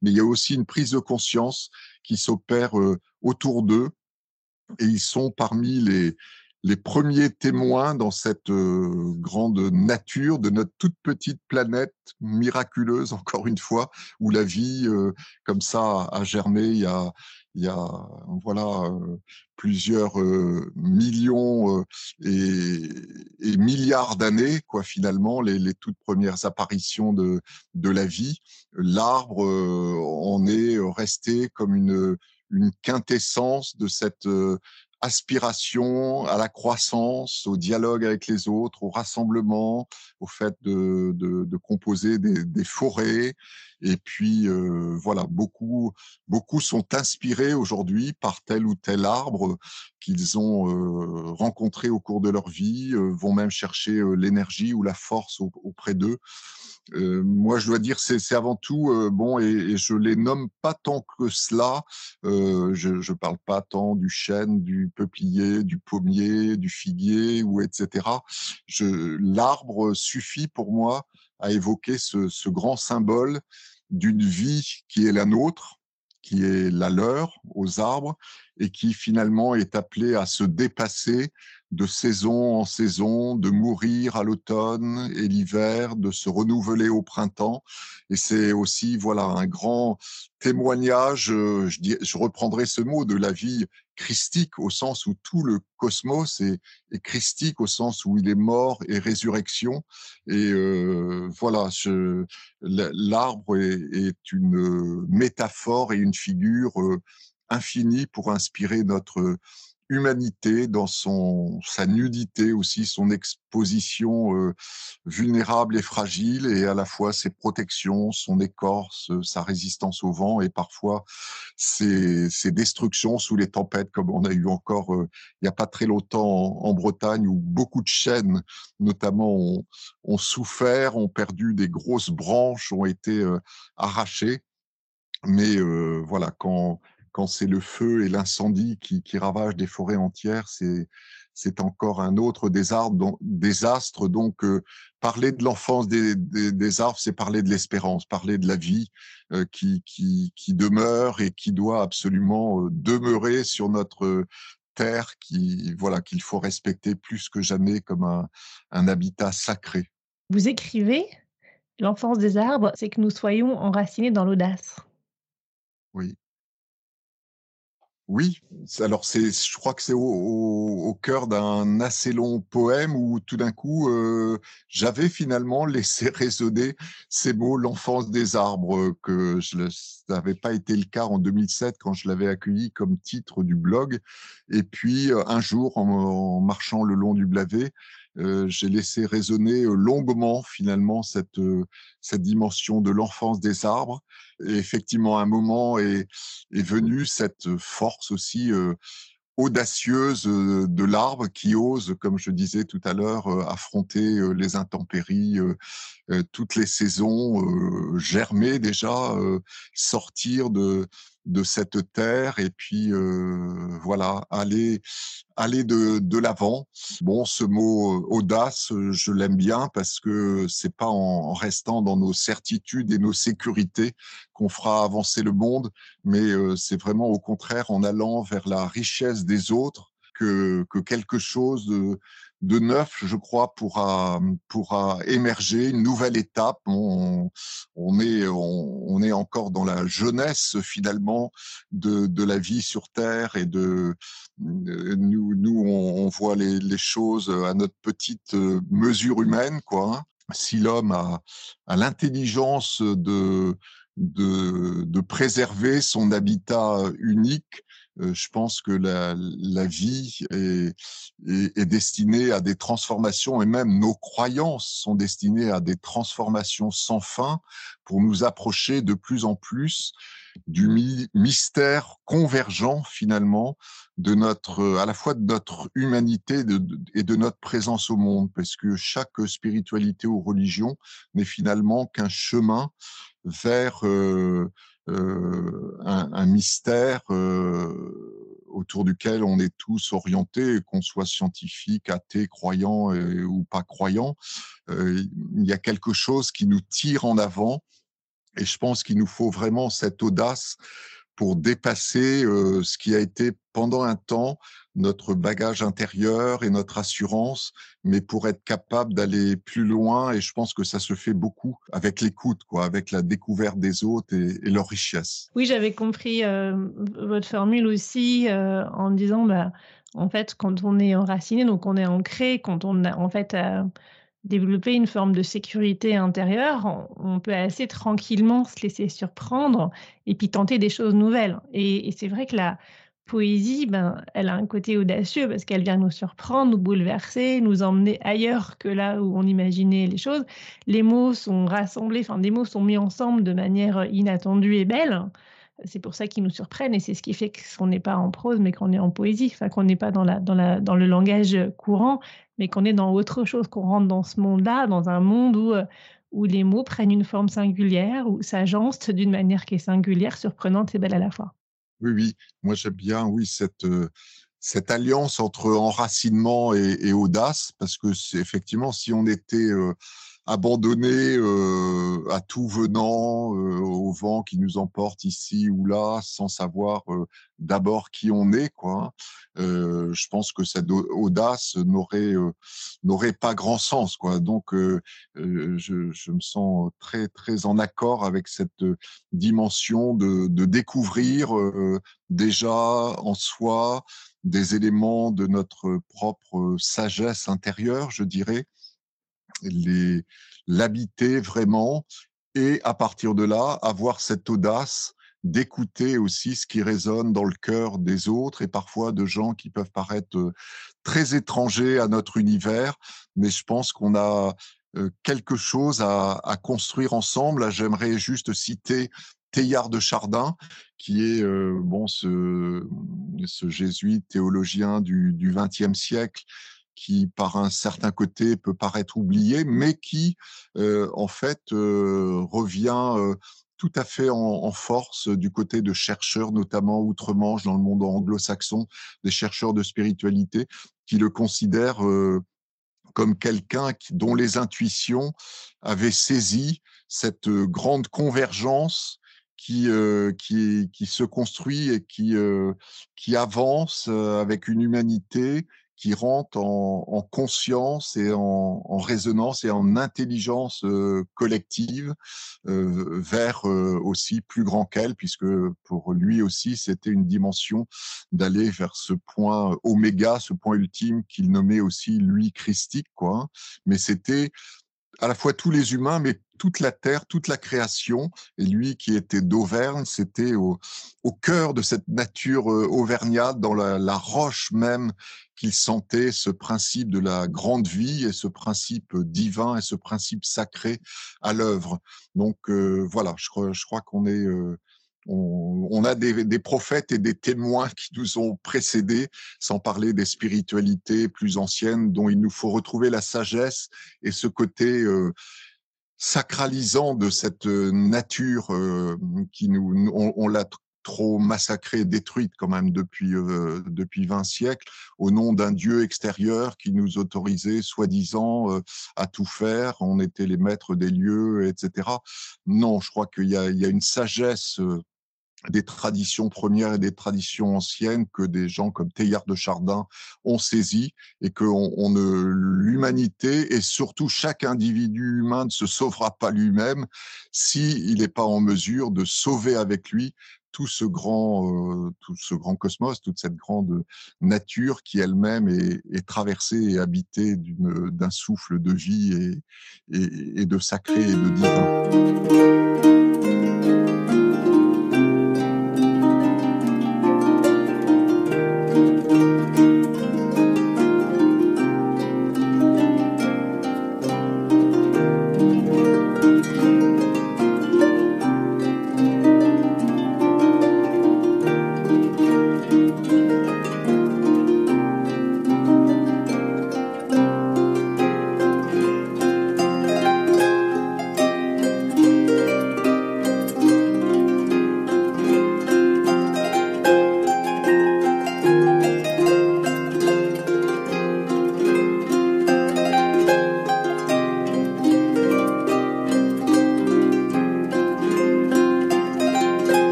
Mais il y a aussi une prise de conscience qui s'opèrent autour d'eux et ils sont parmi les, premiers témoins dans cette grande nature de notre toute petite planète miraculeuse, encore une fois, où la vie, comme ça, a germé il y a, il y a voilà, plusieurs millions et, milliards d'années, quoi, finalement, les, les, toutes premières apparitions de, de la vie. L'arbre en est resté comme une, une quintessence de cette aspiration à la croissance, au dialogue avec les autres, au rassemblement, au fait de, de, de composer des, forêts. Et puis euh, voilà, beaucoup, beaucoup sont inspirés aujourd'hui par tel ou tel arbre qu'ils ont euh, rencontré au cours de leur vie, euh, vont même chercher l'énergie ou la force auprès d'eux. Euh, moi, je dois dire, c'est avant tout euh, bon, et, et, je les nomme pas tant que cela. Euh, je ne parle pas tant du chêne, du peuplier, du pommier, du figuier ou etc. L'arbre suffit pour moi à évoquer ce, ce grand symbole d'une vie qui est la nôtre, qui est la leur aux arbres, et qui finalement est appelé à se dépasser de saison en saison, de mourir à l'automne et l'hiver, de se renouveler au printemps. Et c'est aussi voilà un grand témoignage, euh, je, reprendrai ce mot, de la vie christique au sens où tout le cosmos est, christique au sens où il est mort et résurrection. Et euh, voilà, l'arbre est, une métaphore et une figure euh, infinie pour inspirer notre humanité, dans son, sa nudité aussi, son exposition euh, vulnérable et fragile, et à la fois ses protections, son écorce, sa résistance au vent, et parfois ses, destructions sous les tempêtes, comme on a eu encore euh, il n'y a pas très longtemps en, Bretagne, où beaucoup de chênes, notamment, ont, souffert, ont perdu des grosses branches, ont été euh, arrachées. Mais voilà, quand quand c'est le feu et l'incendie qui, qui ravagent des forêts entières, c'est c'est encore un autre désastre. Donc, euh, parler de l'enfance des, des, des, arbres, c'est parler de l'espérance, parler de la vie euh, qui, qui, qui, demeure et qui doit absolument euh, demeurer sur notre terre, qui voilà qu'il faut respecter plus que jamais comme un, un habitat sacré. Vous écrivez, l'enfance des arbres, c'est que nous soyons enracinés dans l'audace. Oui. Oui, alors c'est, je crois que c'est au, cœur d'un assez long poème où tout d'un coup euh, j'avais finalement laissé résonner ces mots l'enfance des arbres que je n'avait pas été le cas en 2007 quand je l'avais accueilli comme titre du blog. Et puis euh, un jour en, marchant le long du Blavet euh, j'ai laissé résonner longuement finalement cette cette dimension de l'enfance des arbres. Et effectivement, un moment est, est venu cette force aussi euh, audacieuse euh, de l'arbre qui ose, comme je disais tout à l'heure, euh, affronter les intempéries, toutes les saisons, germer déjà, sortir de, de cette terre et puis euh, voilà aller aller de, de l'avant. Bon, ce mot euh, audace, je l'aime bien parce que c'est pas en restant dans nos certitudes et nos sécurités qu'on fera avancer le monde, mais euh, c'est vraiment au contraire en allant vers la richesse des autres que, que quelque chose de, neuf, je crois, pourra, pourra émerger, une nouvelle étape. On, on est, on, est encore dans la jeunesse finalement de, de la vie sur Terre et de nous, nous on, voit les, les, choses à notre petite mesure humaine, quoi. Hein. Si l'homme a, a l'intelligence de, de, de préserver son habitat unique, euh, je pense que la, la vie est, est, est, destinée à des transformations et même nos croyances sont destinées à des transformations sans fin pour nous approcher de plus en plus du mystère convergent finalement de notre, à la fois de notre humanité et de notre présence au monde, parce que chaque spiritualité ou religion n'est finalement qu'un chemin vers euh, un, un, mystère euh, autour duquel on est tous orientés, qu'on soit scientifique, athée, croyant euh, ou pas croyant. il y a quelque chose qui nous tire en avant et je pense qu'il nous faut vraiment cette audace pour dépasser euh, ce qui a été pendant un temps notre bagage intérieur et notre assurance, mais pour être capable d'aller plus loin. Et je pense que ça se fait beaucoup avec l'écoute, quoi, avec la découverte des autres et, et leur richesse. Oui, j'avais compris euh, votre formule aussi euh, en disant, bah, en fait, quand on est enraciné, donc on est ancré, quand on a en fait développer une forme de sécurité intérieure, on peut assez tranquillement se laisser surprendre et puis tenter des choses nouvelles. Et, c'est vrai que la poésie, ben, elle a un côté audacieux parce qu'elle vient nous surprendre, nous bouleverser, nous emmener ailleurs que là où on imaginait les choses. Les mots sont rassemblés, enfin des mots sont mis ensemble de manière inattendue et belle. C'est pour ça qu'ils nous surprennent et c'est ce qui fait qu'on n'est pas en prose mais qu'on est en poésie, enfin qu'on n'est pas dans, la, dans, la, dans le langage courant mais qu'on est dans autre chose, qu'on rentre dans ce monde-là, dans un monde où, euh, où les mots prennent une forme singulière, où s'agencent d'une manière qui est singulière, surprenante et belle à la fois. Oui, oui, moi j'aime bien, oui, cette, euh, alliance entre enracinement et, audace, parce que effectivement, si on était euh, abandonné euh, à tout venant, euh, au vent qui nous emporte ici ou là, sans savoir euh, d'abord qui on est. Quoi. je pense que cette audace n'aurait n'aurait pas grand sens. Quoi. Donc, je, je, me sens très très en accord avec cette dimension de, de découvrir déjà en soi des éléments de notre propre sagesse intérieure, je dirais, l'habiter vraiment et à partir de là avoir cette audace d'écouter aussi ce qui résonne dans le cœur des autres et parfois de gens qui peuvent paraître euh, très étrangers à notre univers, mais je pense qu'on a euh, quelque chose à, construire ensemble. J'aimerais juste citer Teilhard de Chardin, qui est euh, bon ce, ce jésuite théologien du XXe siècle qui, par un certain côté, peut paraître oublié, mais qui, euh, en fait, euh, revient euh, tout à fait en, force du côté de chercheurs, notamment outre-Manche, dans le monde anglo-saxon, des chercheurs de spiritualité, qui le considèrent comme quelqu'un dont les intuitions avaient saisi cette grande convergence qui, qui, qui se construit et qui, qui avance avec une humanité qui rentre en, conscience et en, résonance et en intelligence euh, collective euh, vers euh, aussi plus grand qu'elle, puisque pour lui aussi, c'était une dimension d'aller vers ce point oméga, ce point ultime qu'il nommait aussi lui christique, quoi. Mais c'était à la fois tous les humains, mais toute la terre, toute la création. Et lui qui était d'Auvergne, c'était au, cœur de cette nature auvergnate, dans la, roche même, qu'il sentait ce principe de la grande vie et ce principe divin et ce principe sacré à l'œuvre. Donc euh, voilà, je crois, je crois qu'on est... Euh, on, a des, prophètes et des témoins qui nous ont précédés, sans parler des spiritualités plus anciennes dont il nous faut retrouver la sagesse et ce côté euh, sacralisant de cette euh, nature euh, qui nous, on, l'a trop massacrée, détruite quand même depuis depuis 20 siècles au nom d'un dieu extérieur qui nous autorisait soi-disant à tout faire. On était les maîtres des lieux, etc. Non, je crois qu'il y y a une sagesse des traditions premières et des traditions anciennes que des gens comme Teilhard de Chardin ont saisi et que l'humanité et surtout chaque individu humain ne se sauvera pas lui-même s'il n'est pas en mesure de sauver avec lui tout ce grand, euh, tout ce grand cosmos, toute cette grande nature qui elle-même est, traversée et habitée d'un souffle de vie et de sacré et de divin.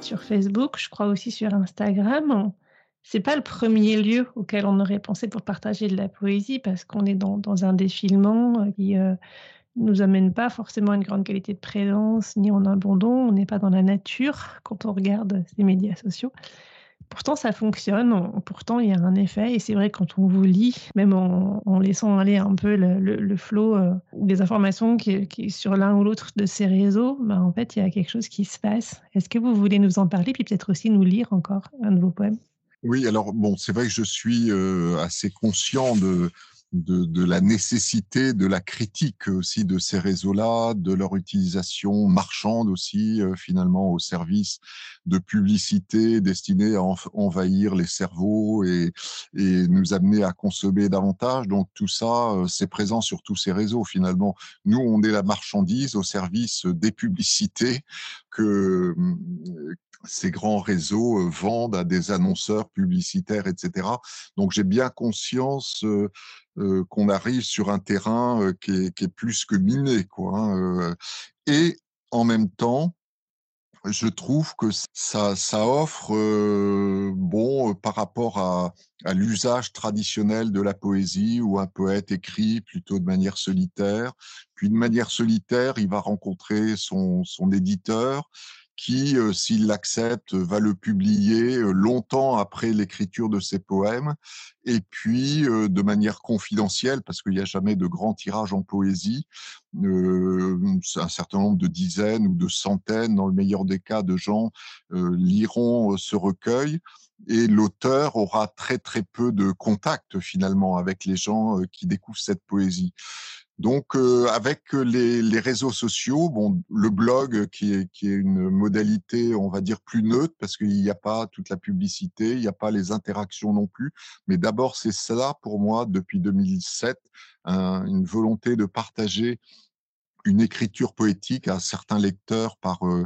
Sur Facebook, je crois aussi sur Instagram. C'est pas le premier lieu auquel on aurait pensé pour partager de la poésie parce qu'on est dans, un défilement euh, qui euh, nous amène pas forcément une grande qualité de présence ni en abandon. On n'est pas dans la nature quand on regarde ces médias sociaux. Pourtant, ça fonctionne. Pourtant, il y a un effet. Et c'est vrai, quand on vous lit, même en, laissant aller un peu le, flot euh, des informations qui, sur l'un ou l'autre de ces réseaux, bah, en fait, il y a quelque chose qui se passe. Est-ce que vous voulez nous en parler, puis peut-être aussi nous lire encore un de vos poèmes? Oui, alors, bon, c'est vrai que je suis euh, assez conscient de, de, la nécessité de la critique aussi de ces réseaux-là, de leur utilisation marchande aussi, euh, finalement, au service de publicité destinée à envahir les cerveaux et, et nous amener à consommer davantage. Donc tout ça, euh, c'est présent sur tous ces réseaux finalement. Nous, on est la marchandise au service des publicités que ces grands réseaux euh, vendent à des annonceurs publicitaires, etc. Donc j'ai bien conscience euh, euh, qu'on arrive sur un terrain qui est, plus que miné, quoi. Hein, et en même temps, je trouve que ça, ça offre, bon, par rapport à, à l'usage traditionnel de la poésie, où un poète écrit plutôt de manière solitaire, puis de manière solitaire, il va rencontrer son, son éditeur, qui, euh, s'il l'accepte, va le publier euh, longtemps après l'écriture de ses poèmes, et puis euh, de manière confidentielle, parce qu'il n'y a jamais de grand tirage en poésie, un certain nombre de dizaines ou de centaines, dans le meilleur des cas, de gens liront ce recueil et l'auteur aura très très peu de contact finalement avec les gens qui découvrent cette poésie. Donc, euh, avec les, les, réseaux sociaux, bon, le blog qui est, qui est une modalité, on va dire, plus neutre, parce qu'il n'y a pas toute la publicité, il n'y a pas les interactions non plus. Mais d'abord, c'est ça pour moi, depuis 2007, une volonté de partager une écriture poétique à certains lecteurs par euh,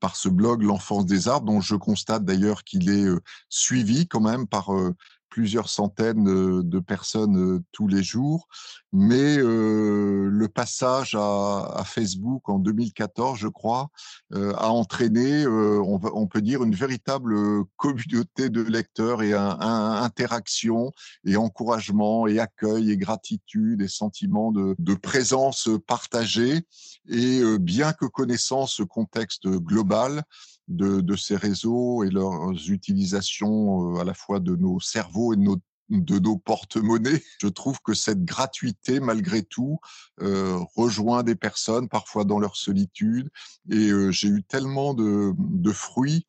par ce blog L'enfance des arbres, dont je constate d'ailleurs qu'il est euh, suivi quand même par euh, plusieurs centaines de personnes tous les jours. Mais le passage à, Facebook en 2014, je crois, a entraîné, on, peut dire, une véritable communauté de lecteurs et interaction et encouragement et accueil et gratitude et sentiment de, de présence partagée. Et bien que connaissant ce contexte global, de, ces réseaux et leurs utilisations euh, à la fois de nos cerveaux et de nos de nos porte-monnaies. Je trouve que cette gratuité, malgré tout, euh, rejoint des personnes, parfois dans leur solitude. Et euh, j'ai eu tellement de, de, fruits,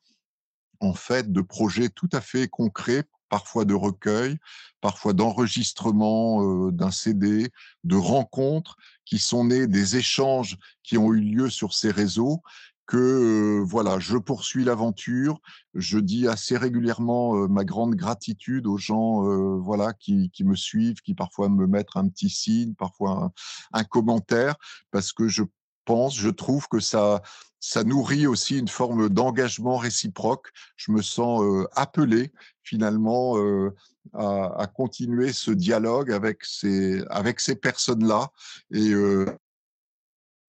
en fait, de projets tout à fait concrets, parfois de recueil, parfois d'enregistrement d'un CD, de rencontres qui sont nées des échanges qui ont eu lieu sur ces réseaux que voilà, je poursuis l'aventure. Je dis assez régulièrement ma grande gratitude aux gens voilà qui, qui, me suivent, qui parfois me mettent un petit signe, parfois un, commentaire, parce que je pense, je trouve que ça ça nourrit aussi une forme d'engagement réciproque. Je me sens appelé finalement à, à, continuer ce dialogue avec ces avec ces personnes-là et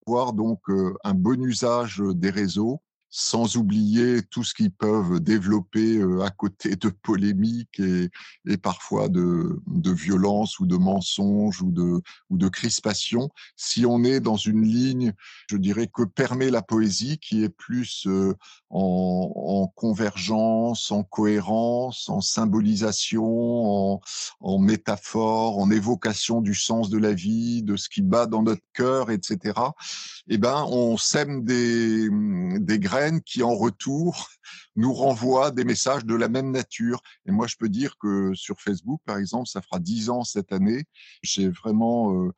avoir donc un bon usage des réseaux sans oublier tout ce qu'ils peuvent développer à côté de polémiques et, parfois de, de violence ou de mensonges ou de, ou de crispation. Si on est dans une ligne, je dirais, que permet la poésie, qui est plus en, en convergence, en cohérence, en symbolisation, en, en métaphore, en évocation du sens de la vie, de ce qui bat dans notre cœur, etc. Eh ben, on sème des, des graines qui, en retour, nous renvoie des messages de la même nature. Et moi, je peux dire que sur Facebook, par exemple, ça fera dix ans cette année, j'ai vraiment euh,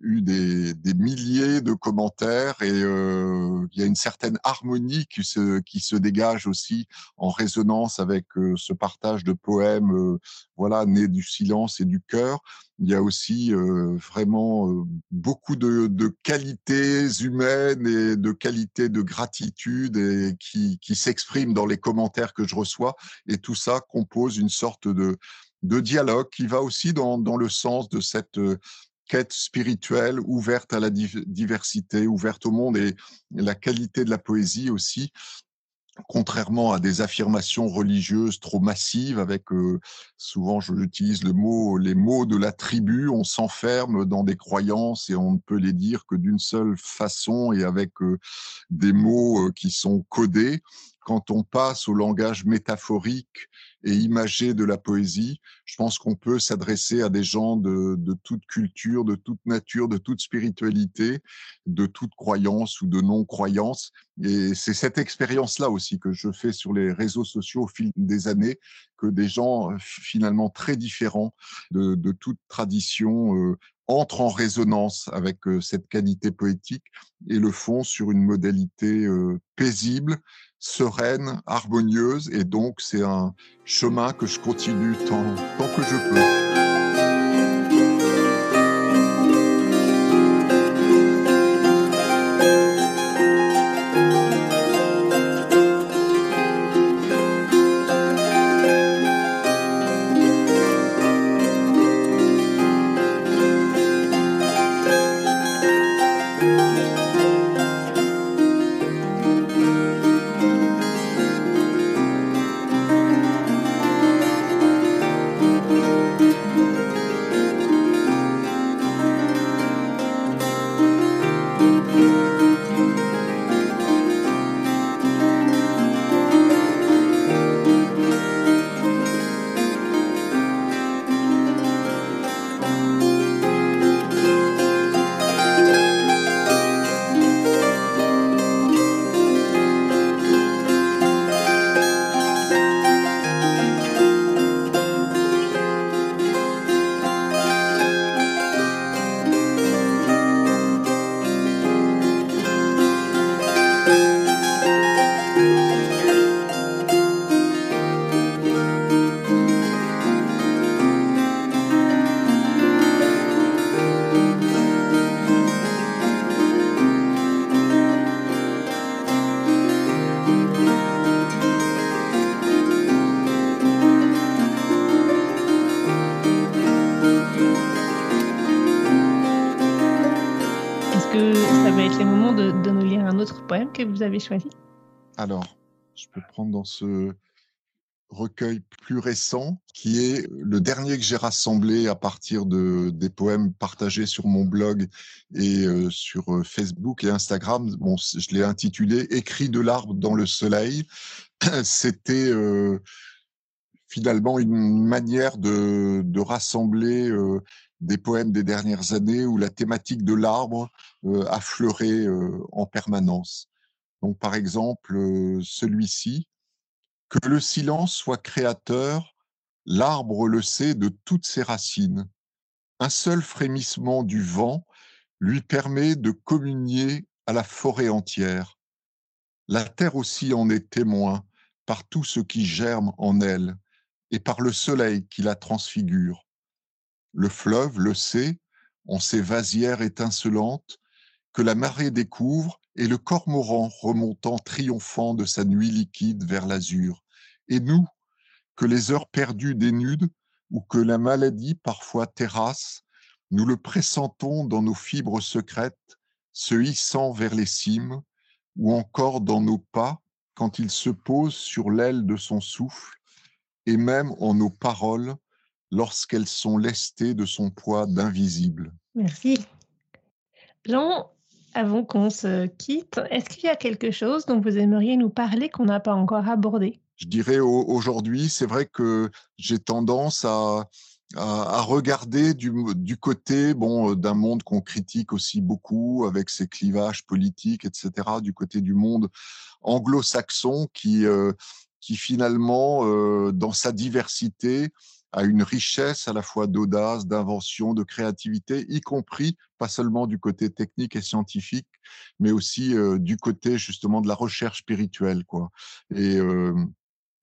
eu des, milliers de commentaires et euh, il y a une certaine harmonie qui se, qui se dégage aussi en résonance avec euh, ce partage de poèmes, voilà, nés du silence et du cœur il y a aussi vraiment beaucoup de, qualités humaines et de qualités de gratitude et qui, qui s'expriment dans les commentaires que je reçois. Et tout ça compose une sorte de, de dialogue qui va aussi dans, dans le sens de cette quête spirituelle ouverte à la diversité, ouverte au monde et la qualité de la poésie aussi contrairement à des affirmations religieuses trop massives, avec euh, souvent j'utilise le mot, les mots de la tribu, on s'enferme dans des croyances et on ne peut les dire que d'une seule façon et avec euh, des mots euh, qui sont codés. Quand on passe au langage métaphorique et imagé de la poésie, je pense qu'on peut s'adresser à des gens de, toute culture, de toute nature, de toute spiritualité, de toute croyance ou de non-croyance. Et c'est cette expérience-là aussi que je fais sur les réseaux sociaux au fil des années, que des gens finalement très différents de, toute tradition euh, entrent en résonance avec cette qualité poétique et le font sur une modalité paisible, sereine, harmonieuse. Et donc, c'est un chemin que je continue tant, que je peux. Que vous avez choisi? Alors, je peux prendre dans ce recueil plus récent, qui est le dernier que j'ai rassemblé à partir de, des poèmes partagés sur mon blog et euh, sur euh, Facebook et Instagram. Bon, je l'ai intitulé Écrit de l'arbre dans le soleil. C'était euh, finalement une manière de, de rassembler des poèmes des dernières années où la thématique de l'arbre affleurait en permanence. Donc, par exemple, celui-ci, que le silence soit créateur, l'arbre le sait de toutes ses racines. Un seul frémissement du vent lui permet de communier à la forêt entière. La terre aussi en est témoin par tout ce qui germe en elle et par le soleil qui la transfigure. Le fleuve le sait, en ses vasières étincelantes, que la marée découvre et le cormoran remontant triomphant de sa nuit liquide vers l'azur. Et nous, que les heures perdues dénudent ou que la maladie parfois terrasse, nous le pressentons dans nos fibres secrètes, se hissant vers les cimes, ou encore dans nos pas quand il se pose sur l'aile de son souffle, et même en nos paroles lorsqu'elles sont lestées de son poids d'invisible. Merci. Jean, avant qu'on se quitte, est-ce qu'il y a quelque chose dont vous aimeriez nous parler qu'on n'a pas encore abordé? Je dirais aujourd'hui, c'est vrai que j'ai tendance à, à, regarder du, du, côté bon d'un monde qu'on critique aussi beaucoup avec ses clivages politiques, etc. Du côté du monde anglo-saxon qui euh, qui finalement, euh, dans sa diversité, à une richesse à la fois d'audace, d'invention, de créativité, y compris pas seulement du côté technique et scientifique, mais aussi euh, du côté justement de la recherche spirituelle, quoi. Et euh,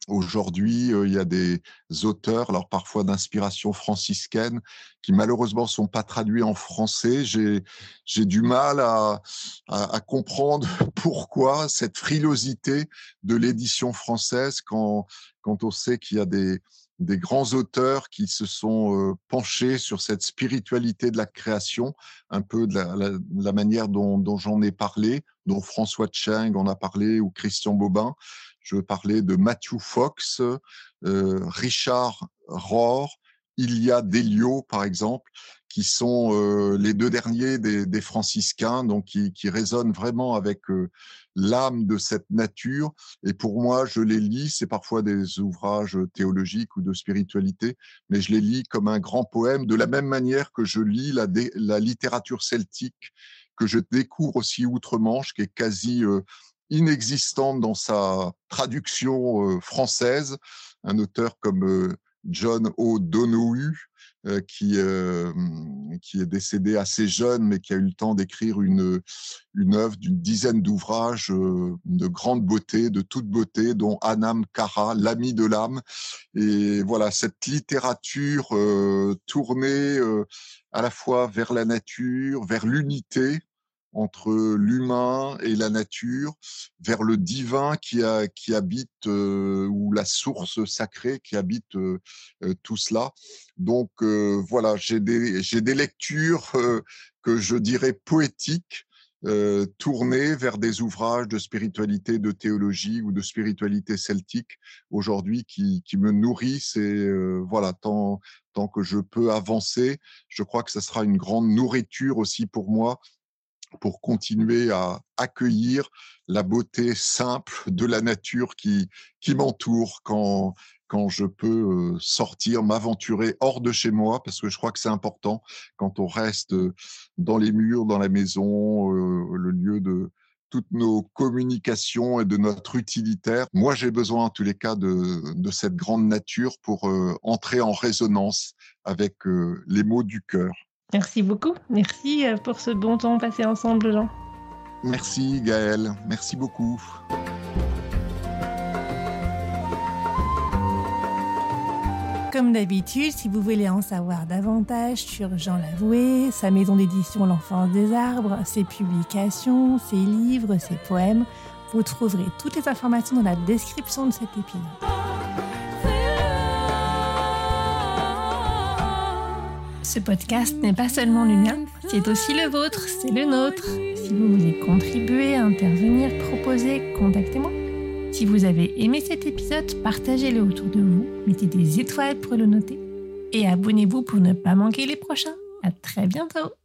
Aujourd'hui, euh, il y a des auteurs, alors parfois d'inspiration franciscaine, qui malheureusement sont pas traduits en français. J'ai j'ai du mal à, à, à, comprendre pourquoi cette frilosité de l'édition française quand quand on sait qu'il y a des des grands auteurs qui se sont penchés sur cette spiritualité de la création, un peu de la, manière dont, j'en ai parlé, dont François Cheng en a parlé ou Christian Bobin. Je parler de Matthew Fox, Richard Rohr, Ilya Delio, par exemple, qui sont euh, les deux derniers des, franciscains, donc qui, qui, résonnent vraiment avec euh, l'âme de cette nature. Et pour moi, je les lis, c'est parfois des ouvrages théologiques ou de spiritualité, mais je les lis comme un grand poème, de la même manière que je lis la, la littérature celtique, que je découvre aussi outre-Manche, qui est quasi euh, inexistante dans sa traduction française. Un auteur comme John O'Donoghue, euh, qui, euh, qui est décédé assez jeune, mais qui a eu le temps d'écrire une, une œuvre d'une dizaine d'ouvrages euh, de grande beauté, de toute beauté, dont Anam Kara, l'ami de l'âme. Et voilà, cette littérature tournée à la fois vers la nature, vers l'unité, entre l'humain la nature, vers le divin qui, habite, euh, ou la source sacrée qui habite euh, euh, tout cela. Donc voilà, j'ai des, lectures que je dirais poétiques, tournées vers des ouvrages de spiritualité, de théologie ou de spiritualité celtique aujourd'hui qui, me nourrissent et voilà, tant, tant que je peux avancer, je crois que ce sera une grande nourriture aussi pour moi pour continuer à accueillir la beauté simple de la nature qui, qui m'entoure quand, quand je peux sortir, m'aventurer hors de chez moi, parce que je crois que c'est important quand on reste dans les murs, dans la maison, le lieu de toutes nos communications et de notre utilitaire. Moi, j'ai besoin en tous les cas de, de cette grande nature pour entrer en résonance avec les mots du cœur. Merci beaucoup. Merci euh, pour ce bon temps passé ensemble, Jean. Merci, Gaël. Merci beaucoup. Comme d'habitude, si vous voulez en savoir davantage sur Jean Lavoué, sa maison d'édition L'Enfance des Arbres, ses publications, ses livres, ses poèmes, vous trouverez toutes les informations dans la description de cet épisode. Ce podcast n'est pas seulement le mien, c'est aussi le vôtre, c'est le nôtre. Si vous voulez contribuer, intervenir, proposer, contactez-moi. Si vous avez aimé cet épisode, partagez-le autour de vous, mettez des étoiles pour le noter et abonnez-vous pour ne pas manquer les prochains. À très bientôt!